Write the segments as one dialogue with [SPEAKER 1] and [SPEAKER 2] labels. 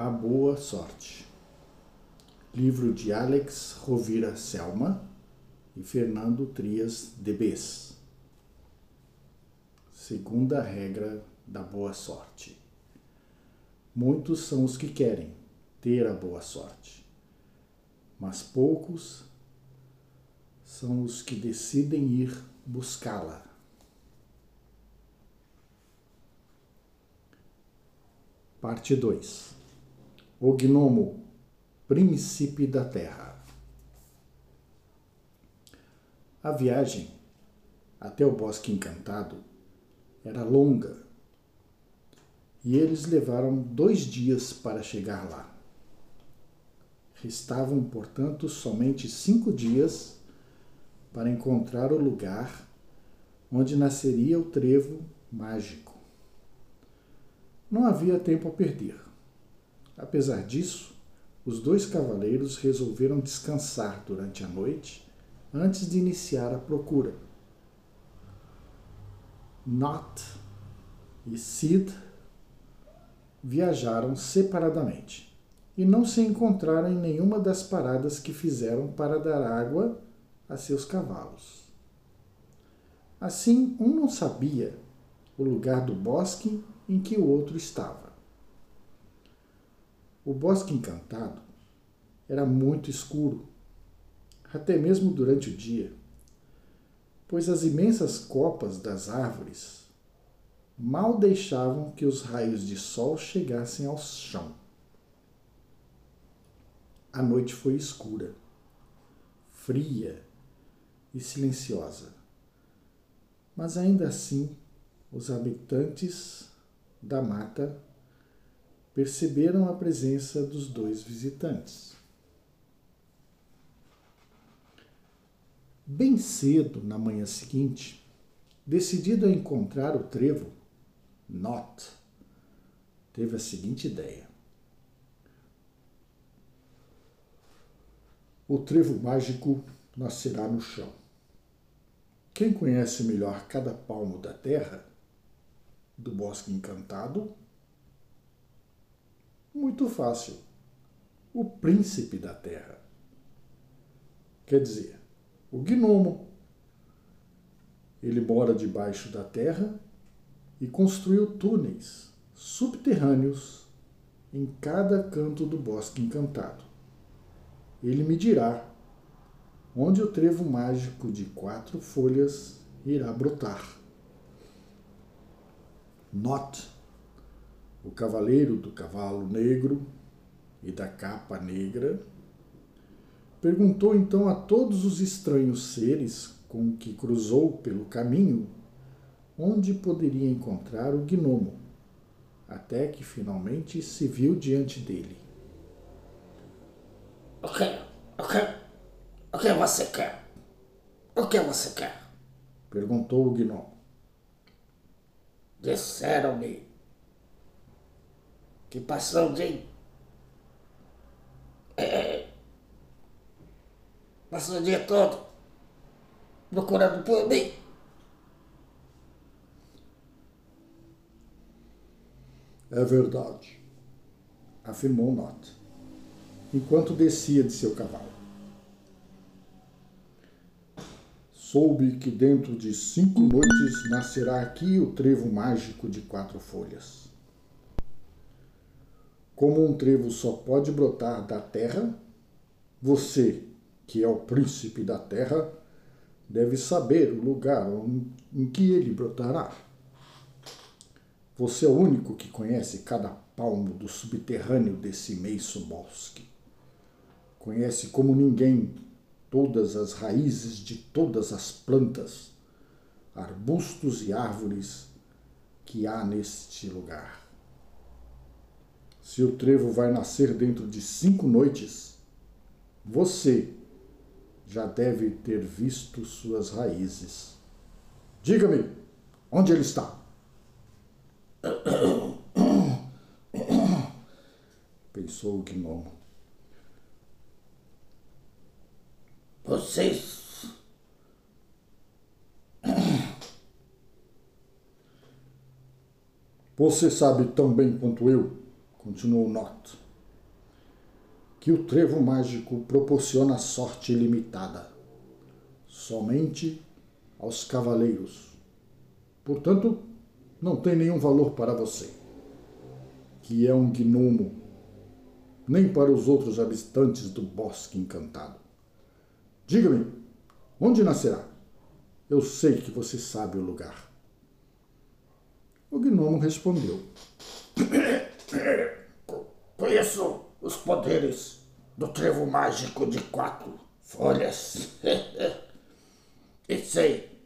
[SPEAKER 1] A Boa Sorte. Livro de Alex Rovira Selma e Fernando Trias Debes. Segunda regra da boa sorte. Muitos são os que querem ter a boa sorte, mas poucos são os que decidem ir buscá-la. Parte 2 O Gnomo, Príncipe da Terra. A viagem até o Bosque Encantado era longa e eles levaram dois dias para chegar lá. Restavam, portanto, somente cinco dias para encontrar o lugar onde nasceria o trevo mágico. Não havia tempo a perder. Apesar disso, os dois cavaleiros resolveram descansar durante a noite antes de iniciar a procura. Not e Sid viajaram separadamente e não se encontraram em nenhuma das paradas que fizeram para dar água a seus cavalos. Assim, um não sabia o lugar do bosque em que o outro estava. O bosque encantado era muito escuro, até mesmo durante o dia, pois as imensas copas das árvores mal deixavam que os raios de sol chegassem ao chão. A noite foi escura, fria e silenciosa, mas ainda assim os habitantes da mata perceberam a presença dos dois visitantes. Bem cedo na manhã seguinte, decidido a encontrar o trevo, Not teve a seguinte ideia. O trevo mágico nascerá no chão. Quem conhece melhor cada palmo da terra do Bosque Encantado? Muito fácil. O príncipe da terra. Quer dizer, o gnomo. Ele mora debaixo da terra e construiu túneis subterrâneos em cada canto do Bosque Encantado. Ele me dirá onde o trevo mágico de quatro folhas irá brotar. Not, o cavaleiro do cavalo negro e da capa negra, perguntou então a todos os estranhos seres com que cruzou pelo caminho onde poderia encontrar o gnomo, até que finalmente se viu diante dele.
[SPEAKER 2] O que? O que? O que você quer? O que você quer?
[SPEAKER 1] Perguntou o gnomo.
[SPEAKER 2] Disseram-me que passou de. É, passou o dia todo procurando por mim.
[SPEAKER 1] É verdade, afirmou Not, enquanto descia de seu cavalo. Soube que dentro de cinco noites nascerá aqui o trevo mágico de quatro folhas. Como um trevo só pode brotar da terra, você, que é o príncipe da terra, deve saber o lugar em que ele brotará. Você é o único que conhece cada palmo do subterrâneo desse imenso bosque. Conhece como ninguém todas as raízes de todas as plantas, arbustos e árvores que há neste lugar. Se o trevo vai nascer dentro de cinco noites, você já deve ter visto suas raízes. Diga-me, onde ele está? Pensou o gnomo.
[SPEAKER 2] Vocês.
[SPEAKER 1] Você sabe tão bem quanto eu, continuou Not, que o trevo mágico proporciona sorte ilimitada, somente aos cavaleiros. Portanto, não tem nenhum valor para você, que é um gnomo, nem para os outros habitantes do bosque encantado. Diga-me, onde nascerá? Eu sei que você sabe o lugar. O gnomo respondeu:
[SPEAKER 2] Conheço os poderes do trevo mágico de quatro folhas. e sei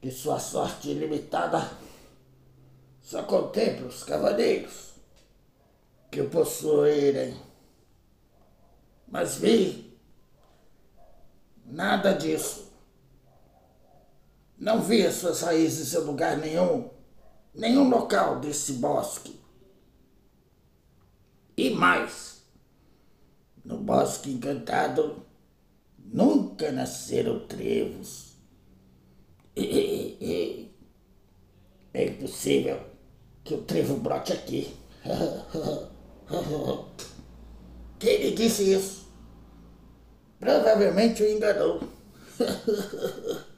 [SPEAKER 2] que sua sorte ilimitada só contempla os cavaleiros que o possuírem. Mas vi nada disso. Não vi as suas raízes em lugar nenhum, nenhum local desse bosque. E mais, no bosque encantado nunca nasceram trevos. É impossível que o trevo brote aqui. Quem lhe disse isso? Provavelmente o enganou.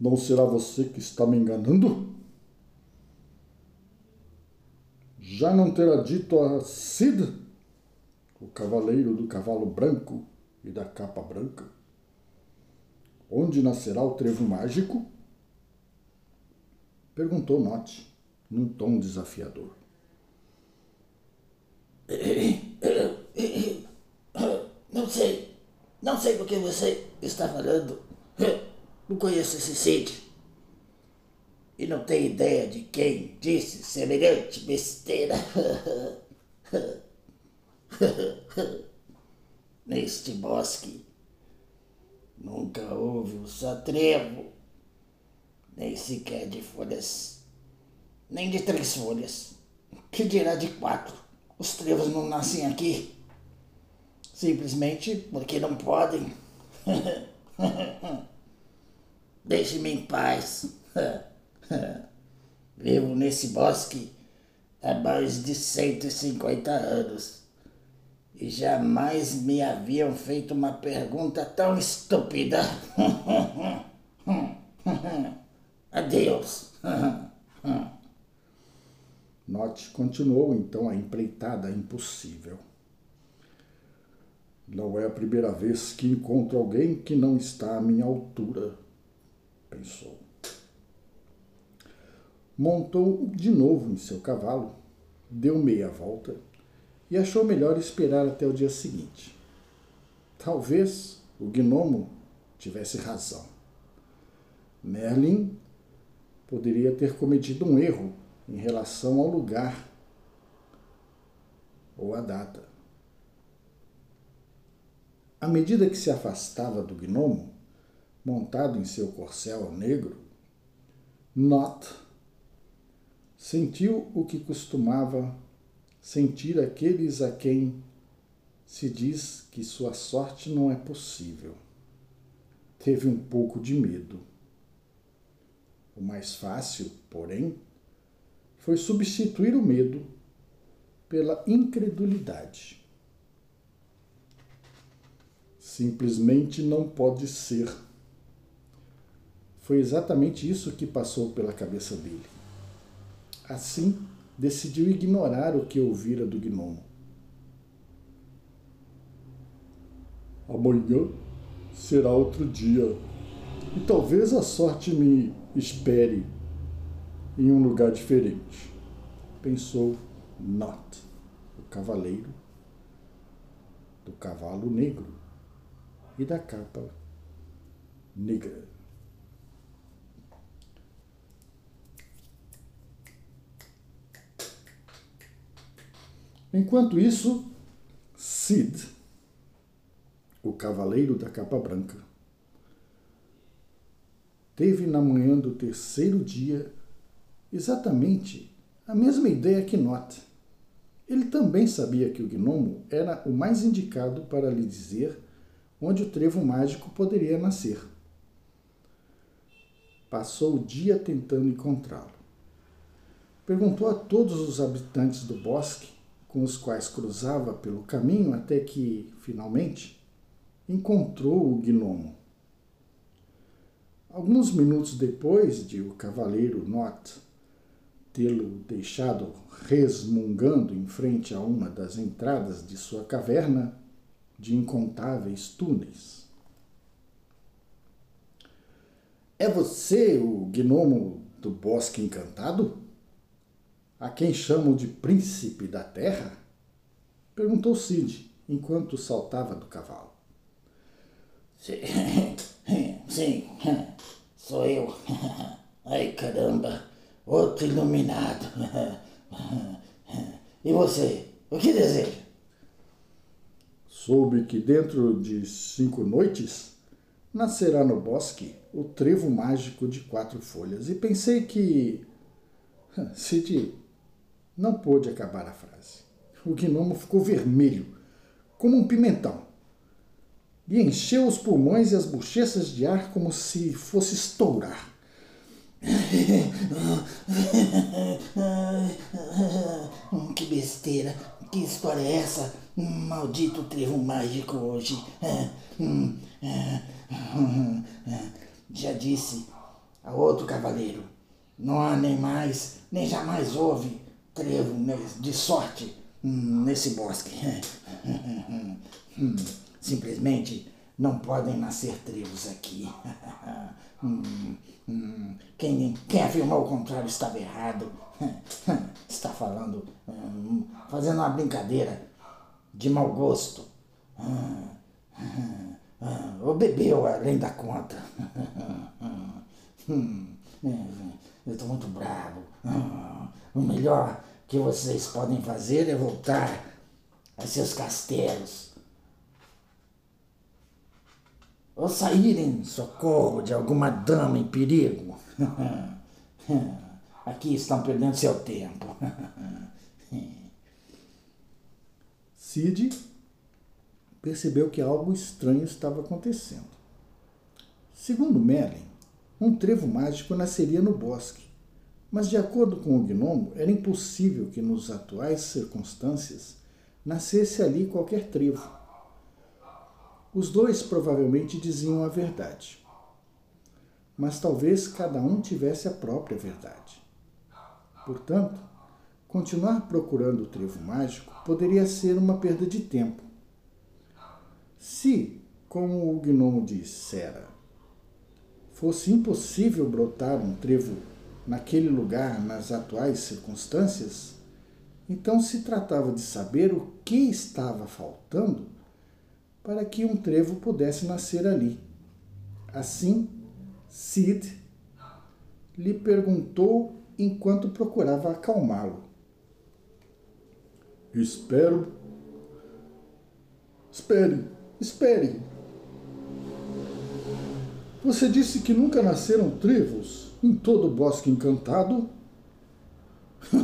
[SPEAKER 1] Não será você que está me enganando? Já não terá dito a Cid, o cavaleiro do cavalo branco e da capa branca, onde nascerá o trevo mágico? Perguntou Note, num tom desafiador.
[SPEAKER 2] Não sei. Não sei do que você está falando. Não conheço esse Cid. E não tenho ideia de quem disse semelhante besteira. Neste bosque nunca houve um só trevo, nem sequer de folhas, nem de três folhas. Que dirá de quatro? Os trevos não nascem aqui. Simplesmente porque não podem. Deixe-me em paz. Vivo nesse bosque há mais de 150 anos e jamais me haviam feito uma pergunta tão estúpida. Adeus.
[SPEAKER 1] Note continuou então a empreitada impossível. Não é a primeira vez que encontro alguém que não está à minha altura, pensou. Montou de novo em seu cavalo, deu meia volta e achou melhor esperar até o dia seguinte. Talvez o gnomo tivesse razão. Merlin poderia ter cometido um erro em relação ao lugar ou à data. À medida que se afastava do gnomo, montado em seu corcel negro, Not sentiu o que costumava sentir aqueles a quem se diz que sua sorte não é possível. Teve um pouco de medo. O mais fácil, porém, foi substituir o medo pela incredulidade. Simplesmente não pode ser. Foi exatamente isso que passou pela cabeça dele. Assim, decidiu ignorar o que ouvira do gnomo. Amanhã será outro dia e talvez a sorte me espere em um lugar diferente, pensou Not, o cavaleiro do cavalo negro e da capa negra. Enquanto isso, Sid, o cavaleiro da capa branca, teve na manhã do terceiro dia exatamente a mesma ideia que Not. Ele também sabia que o gnomo era o mais indicado para lhe dizer onde o trevo mágico poderia nascer. Passou o dia tentando encontrá-lo. Perguntou a todos os habitantes do bosque com os quais cruzava pelo caminho até que, finalmente, encontrou o gnomo. Alguns minutos depois de o cavaleiro Not tê-lo deixado resmungando em frente a uma das entradas de sua caverna de incontáveis túneis. É você o gnomo do bosque encantado? A quem chamam de príncipe da terra? Perguntou Cid, enquanto saltava do cavalo.
[SPEAKER 2] Sim, sim sou eu. Ai caramba, outro iluminado. E você, o que deseja?
[SPEAKER 1] Soube que dentro de cinco noites nascerá no bosque o trevo mágico de quatro folhas e pensei que. Cid não pôde acabar a frase. O gnomo ficou vermelho, como um pimentão, e encheu os pulmões e as bochechas de ar como se fosse estourar.
[SPEAKER 2] que besteira! Que história é essa? Maldito trevo mágico hoje. Já disse a outro cavaleiro: não há nem mais, nem jamais houve trevo de sorte nesse bosque. Simplesmente não podem nascer trevos aqui. Quem, quem afirmou o contrário estava errado. Está falando, fazendo uma brincadeira de mau gosto. Ou bebeu além da conta. Eu estou muito bravo. O melhor que vocês podem fazer é voltar a seus castelos ou sair em socorro de alguma dama em perigo. Aqui estão perdendo seu tempo.
[SPEAKER 1] Cid percebeu que algo estranho estava acontecendo. Segundo Merlin, um trevo mágico nasceria no bosque, mas de acordo com o gnomo, era impossível que nos atuais circunstâncias nascesse ali qualquer trevo. Os dois provavelmente diziam a verdade. Mas talvez cada um tivesse a própria verdade. Portanto, continuar procurando o trevo mágico poderia ser uma perda de tempo. Se, como o gnomo dissera, fosse impossível brotar um trevo naquele lugar nas atuais circunstâncias, então se tratava de saber o que estava faltando para que um trevo pudesse nascer ali. Assim, Cid lhe perguntou enquanto procurava acalmá-lo. Espero. Espere, espere. Você disse que nunca nasceram trevos em todo o bosque encantado?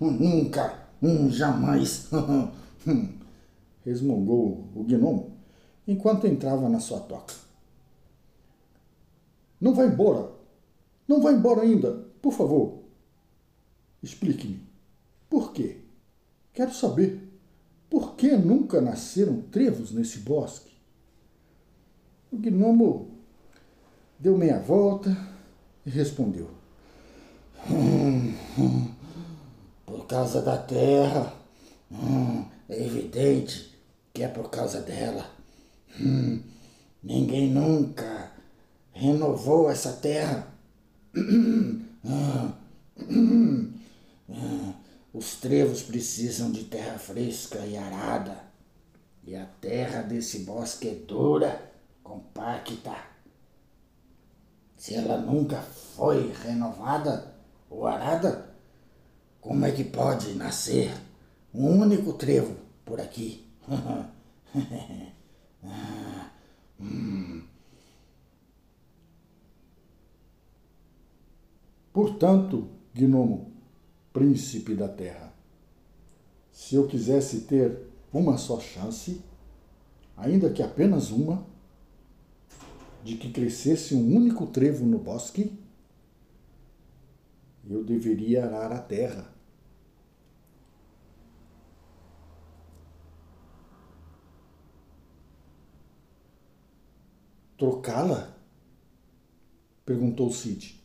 [SPEAKER 2] nunca, jamais.
[SPEAKER 1] resmungou o gnomo enquanto entrava na sua toca. Não vá embora! Não vá embora ainda! Por favor! Explique-me. Por quê? Quero saber. Por que nunca nasceram trevos nesse bosque? O gnomo deu meia volta e respondeu:
[SPEAKER 2] Por causa da terra. É evidente que é por causa dela. Ninguém nunca renovou essa terra. Os trevos precisam de terra fresca e arada. E a terra desse bosque é dura, compacta. Se ela nunca foi renovada ou arada, como é que pode nascer um único trevo por aqui?
[SPEAKER 1] Portanto, gnomo, príncipe da terra, se eu quisesse ter uma só chance, ainda que apenas uma, de que crescesse um único trevo no bosque, eu deveria arar a terra. Trocá-la? perguntou Cid.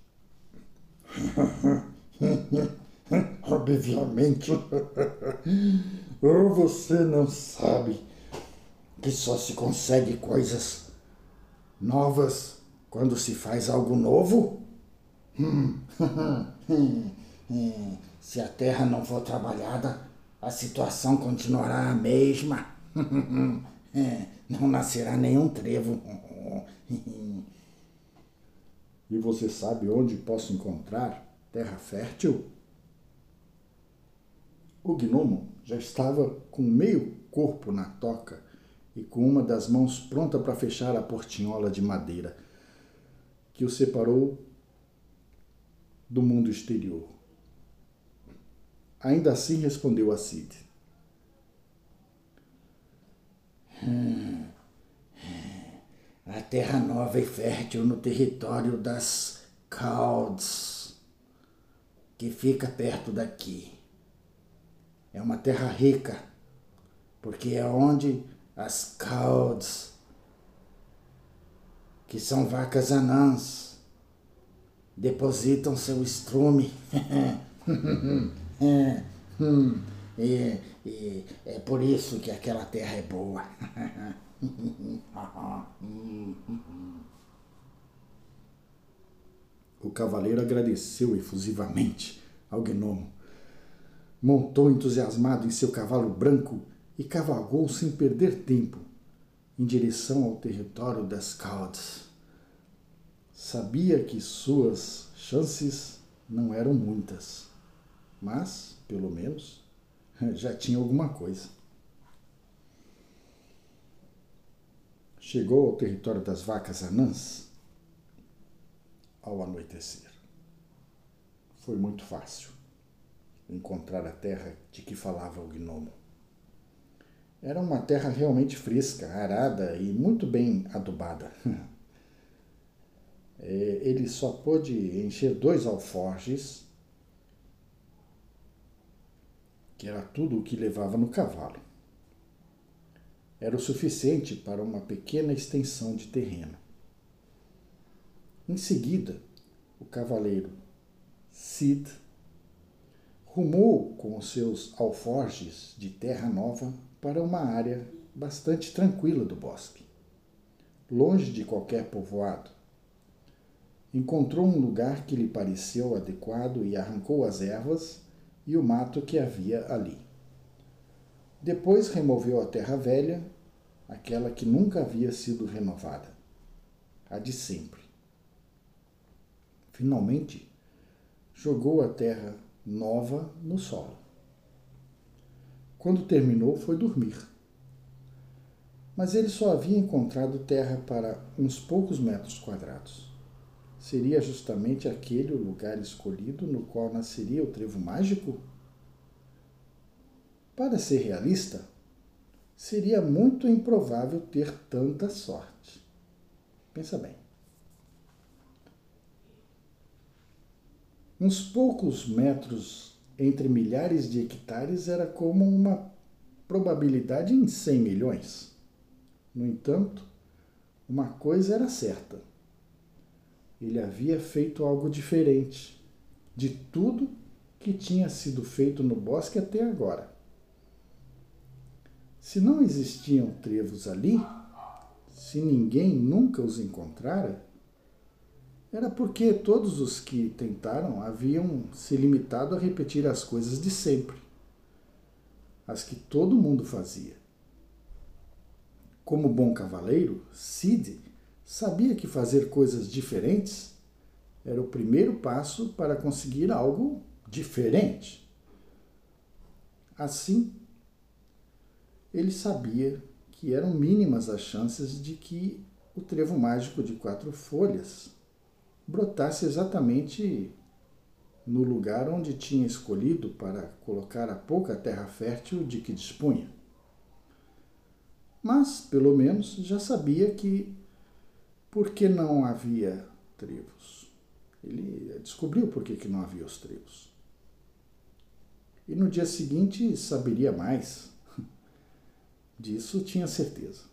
[SPEAKER 2] Obviamente. Ou você não sabe que só se consegue coisas novas quando se faz algo novo? Se a terra não for trabalhada, a situação continuará a mesma. Não nascerá nenhum trevo.
[SPEAKER 1] E você sabe onde posso encontrar terra fértil? O gnomo já estava com meio corpo na toca e com uma das mãos pronta para fechar a portinhola de madeira que o separou do mundo exterior. Ainda assim respondeu a Cid.
[SPEAKER 2] Hum, a terra nova e fértil no território das Calds, que fica perto daqui. É uma terra rica, porque é onde as Calds, que são vacas anãs, depositam seu estrume. e, e é por isso que aquela terra é boa.
[SPEAKER 1] o cavaleiro agradeceu efusivamente ao gnomo. Montou entusiasmado em seu cavalo branco e cavalgou sem perder tempo em direção ao território das Caldes. Sabia que suas chances não eram muitas, mas, pelo menos, já tinha alguma coisa. Chegou ao território das vacas anãs ao anoitecer. Foi muito fácil encontrar a terra de que falava o gnomo. Era uma terra realmente fresca, arada e muito bem adubada. É, ele só pôde encher dois alforjes, que era tudo o que levava no cavalo. Era o suficiente para uma pequena extensão de terreno. Em seguida, o cavaleiro Cid rumou com os seus alforjes de terra nova para uma área bastante tranquila do bosque, longe de qualquer povoado. Encontrou um lugar que lhe pareceu adequado e arrancou as ervas e o mato que havia ali. Depois removeu a terra velha, aquela que nunca havia sido renovada, a de sempre. Finalmente, jogou a terra nova no solo. Quando terminou, foi dormir. Mas ele só havia encontrado terra para uns poucos metros quadrados. Seria justamente aquele o lugar escolhido no qual nasceria o trevo mágico? Para ser realista, seria muito improvável ter tanta sorte. Pensa bem. Uns poucos metros entre milhares de hectares era como uma probabilidade em 100 milhões. No entanto, uma coisa era certa: ele havia feito algo diferente de tudo que tinha sido feito no bosque até agora. Se não existiam trevos ali, se ninguém nunca os encontrara, era porque todos os que tentaram haviam se limitado a repetir as coisas de sempre, as que todo mundo fazia. Como bom cavaleiro, Cid sabia que fazer coisas diferentes era o primeiro passo para conseguir algo diferente. Assim, ele sabia que eram mínimas as chances de que o trevo mágico de quatro folhas brotasse exatamente no lugar onde tinha escolhido para colocar a pouca terra fértil de que dispunha. Mas, pelo menos, já sabia que por que não havia trevos. Ele descobriu por que, não havia os trevos. E no dia seguinte saberia mais. Disso tinha certeza.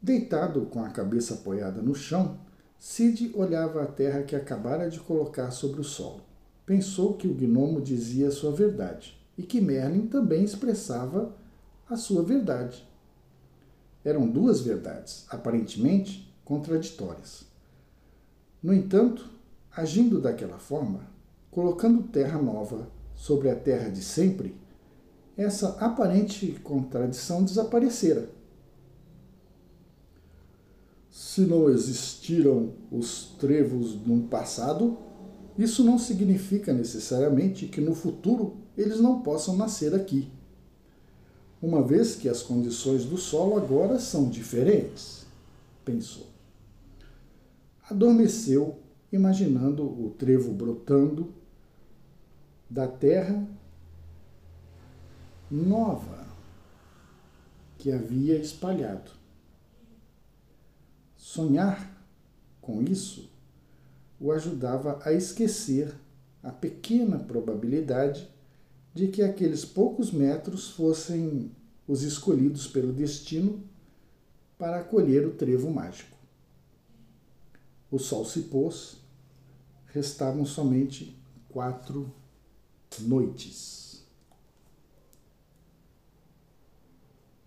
[SPEAKER 1] Deitado com a cabeça apoiada no chão, Cid olhava a terra que acabara de colocar sobre o solo. Pensou que o gnomo dizia a sua verdade e que Merlin também expressava a sua verdade. Eram duas verdades, aparentemente contraditórias. No entanto, agindo daquela forma, colocando terra nova sobre a terra de sempre, essa aparente contradição desaparecera. Se não existiram os trevos no passado, isso não significa necessariamente que no futuro eles não possam nascer aqui uma vez que as condições do solo agora são diferentes, pensou. Adormeceu, imaginando o trevo brotando da terra nova que havia espalhado. Sonhar com isso o ajudava a esquecer a pequena probabilidade de que aqueles poucos metros fossem os escolhidos pelo destino para acolher o trevo mágico. O sol se pôs, restavam somente quatro noites.